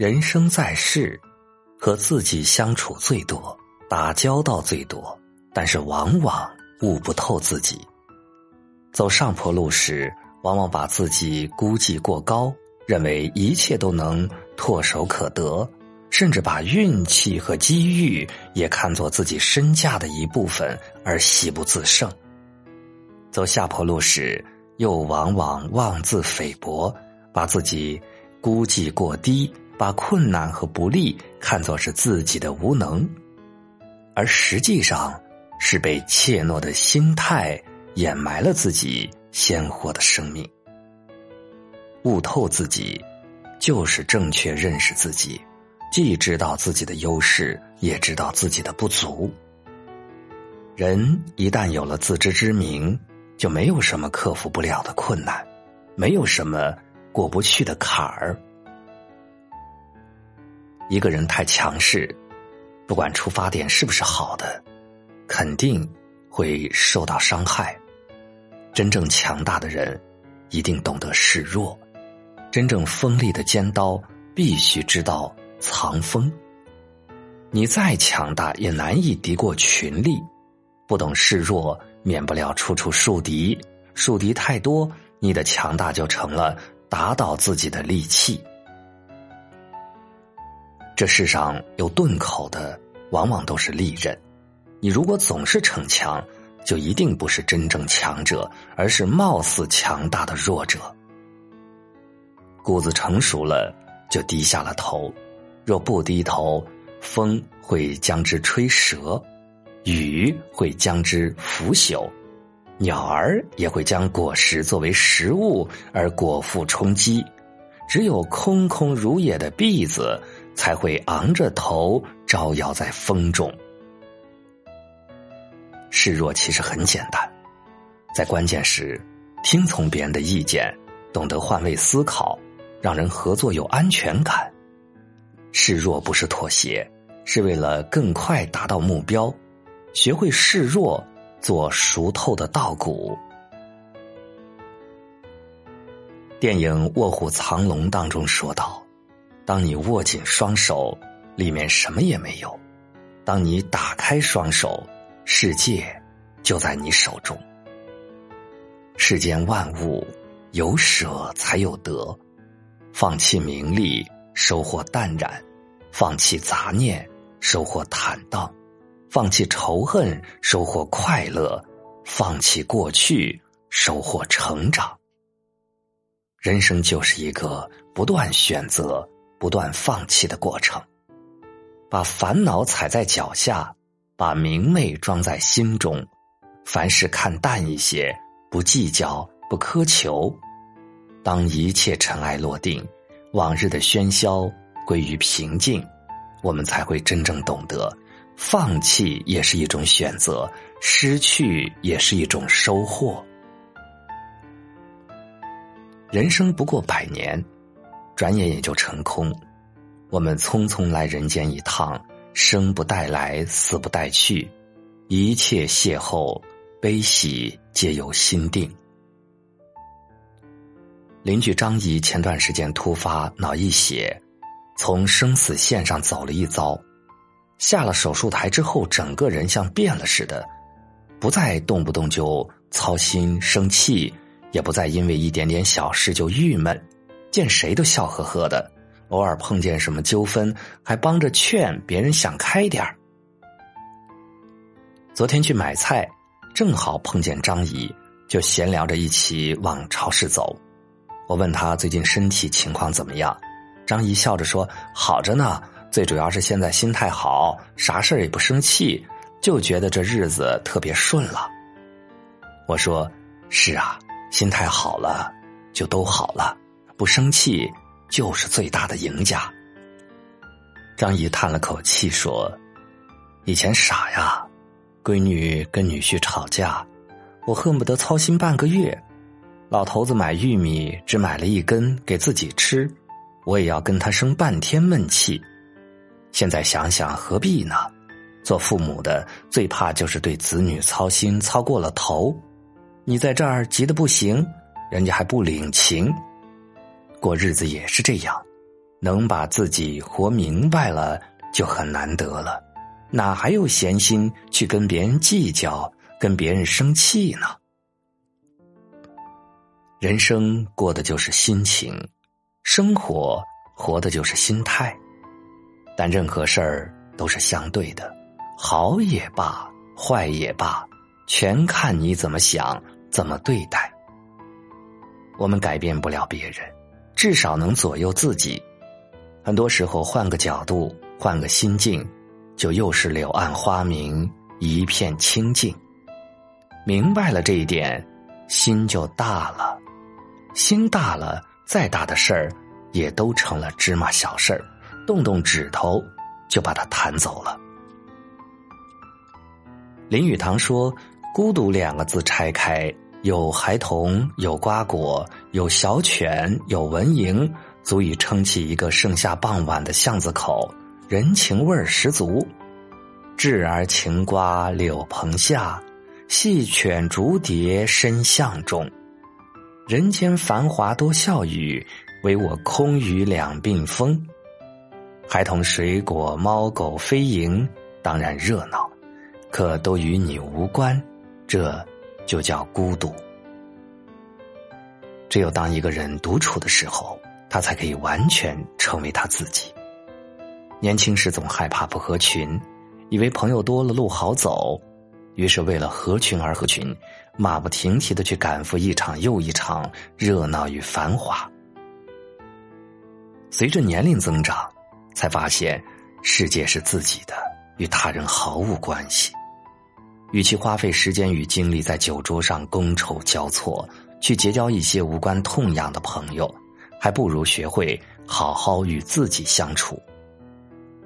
人生在世，和自己相处最多，打交道最多，但是往往悟不透自己。走上坡路时，往往把自己估计过高，认为一切都能唾手可得，甚至把运气和机遇也看作自己身价的一部分而喜不自胜。走下坡路时，又往往妄自菲薄，把自己估计过低。把困难和不利看作是自己的无能，而实际上是被怯懦的心态掩埋了自己鲜活的生命。悟透自己，就是正确认识自己，既知道自己的优势，也知道自己的不足。人一旦有了自知之明，就没有什么克服不了的困难，没有什么过不去的坎儿。一个人太强势，不管出发点是不是好的，肯定会受到伤害。真正强大的人，一定懂得示弱；真正锋利的尖刀，必须知道藏锋。你再强大，也难以敌过群力。不懂示弱，免不了处处树敌。树敌太多，你的强大就成了打倒自己的利器。这世上有钝口的，往往都是利刃。你如果总是逞强，就一定不是真正强者，而是貌似强大的弱者。谷子成熟了，就低下了头；若不低头，风会将之吹折，雨会将之腐朽，鸟儿也会将果实作为食物而果腹充饥。只有空空如也的篦子。才会昂着头招摇在风中。示弱其实很简单，在关键时听从别人的意见，懂得换位思考，让人合作有安全感。示弱不是妥协，是为了更快达到目标。学会示弱，做熟透的稻谷。电影《卧虎藏龙》当中说道。当你握紧双手，里面什么也没有；当你打开双手，世界就在你手中。世间万物有舍才有得，放弃名利，收获淡然；放弃杂念，收获坦荡；放弃仇恨，收获快乐；放弃过去，收获成长。人生就是一个不断选择。不断放弃的过程，把烦恼踩在脚下，把明媚装在心中，凡事看淡一些，不计较，不苛求。当一切尘埃落定，往日的喧嚣归于平静，我们才会真正懂得，放弃也是一种选择，失去也是一种收获。人生不过百年。转眼也就成空，我们匆匆来人间一趟，生不带来，死不带去，一切邂逅悲喜皆由心定。邻居张姨前段时间突发脑溢血，从生死线上走了一遭，下了手术台之后，整个人像变了似的，不再动不动就操心生气，也不再因为一点点小事就郁闷。见谁都笑呵呵的，偶尔碰见什么纠纷，还帮着劝别人想开点儿。昨天去买菜，正好碰见张姨，就闲聊着一起往超市走。我问她最近身体情况怎么样，张姨笑着说：“好着呢，最主要是现在心态好，啥事儿也不生气，就觉得这日子特别顺了。”我说：“是啊，心态好了，就都好了。”不生气就是最大的赢家。张姨叹了口气说：“以前傻呀，闺女跟女婿吵架，我恨不得操心半个月。老头子买玉米只买了一根给自己吃，我也要跟他生半天闷气。现在想想何必呢？做父母的最怕就是对子女操心操过了头。你在这儿急得不行，人家还不领情。”过日子也是这样，能把自己活明白了就很难得了，哪还有闲心去跟别人计较、跟别人生气呢？人生过的就是心情，生活活的就是心态。但任何事儿都是相对的，好也罢，坏也罢，全看你怎么想、怎么对待。我们改变不了别人，至少能左右自己。很多时候，换个角度，换个心境，就又是柳暗花明，一片清净。明白了这一点，心就大了。心大了，再大的事儿，也都成了芝麻小事儿，动动指头就把它弹走了。林语堂说：“孤独两个字拆开，有孩童，有瓜果，有小犬，有蚊蝇。”足以撑起一个盛夏傍晚的巷子口，人情味儿十足。稚儿晴瓜柳棚下，细犬逐蝶深巷中。人间繁华多笑语，唯我空余两鬓风。孩童水果猫狗飞蝇，当然热闹，可都与你无关，这就叫孤独。只有当一个人独处的时候。他才可以完全成为他自己。年轻时总害怕不合群，以为朋友多了路好走，于是为了合群而合群，马不停蹄的去赶赴一场又一场热闹与繁华。随着年龄增长，才发现世界是自己的，与他人毫无关系。与其花费时间与精力在酒桌上觥筹交错，去结交一些无关痛痒的朋友。还不如学会好好与自己相处。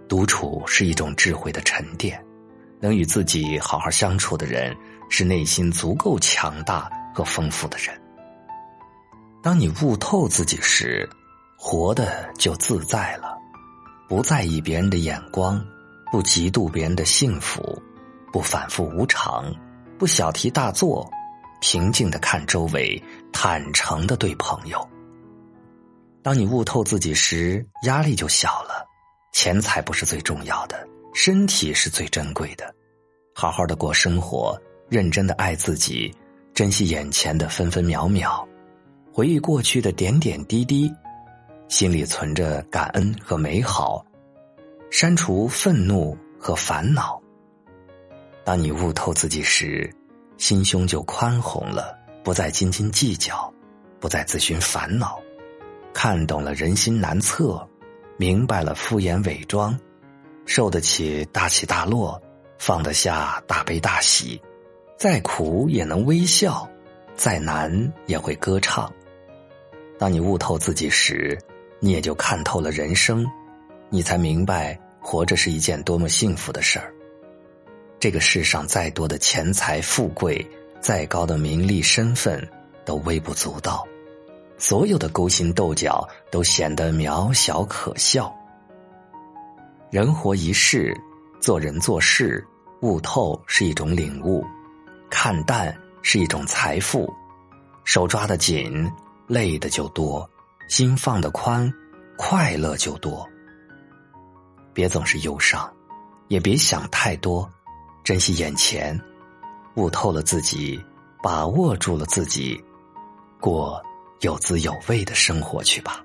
独处是一种智慧的沉淀，能与自己好好相处的人，是内心足够强大和丰富的人。当你悟透自己时，活的就自在了，不在意别人的眼光，不嫉妒别人的幸福，不反复无常，不小题大做，平静的看周围，坦诚的对朋友。当你悟透自己时，压力就小了。钱财不是最重要的，身体是最珍贵的。好好的过生活，认真的爱自己，珍惜眼前的分分秒秒，回忆过去的点点滴滴，心里存着感恩和美好，删除愤怒和烦恼。当你悟透自己时，心胸就宽宏了，不再斤斤计较，不再自寻烦恼。看懂了人心难测，明白了敷衍伪装，受得起大起大落，放得下大悲大喜，再苦也能微笑，再难也会歌唱。当你悟透自己时，你也就看透了人生，你才明白活着是一件多么幸福的事儿。这个世上再多的钱财富贵，再高的名利身份，都微不足道。所有的勾心斗角都显得渺小可笑。人活一世，做人做事，悟透是一种领悟，看淡是一种财富。手抓得紧，累的就多；心放得宽，快乐就多。别总是忧伤，也别想太多，珍惜眼前，悟透了自己，把握住了自己，过。有滋有味的生活去吧。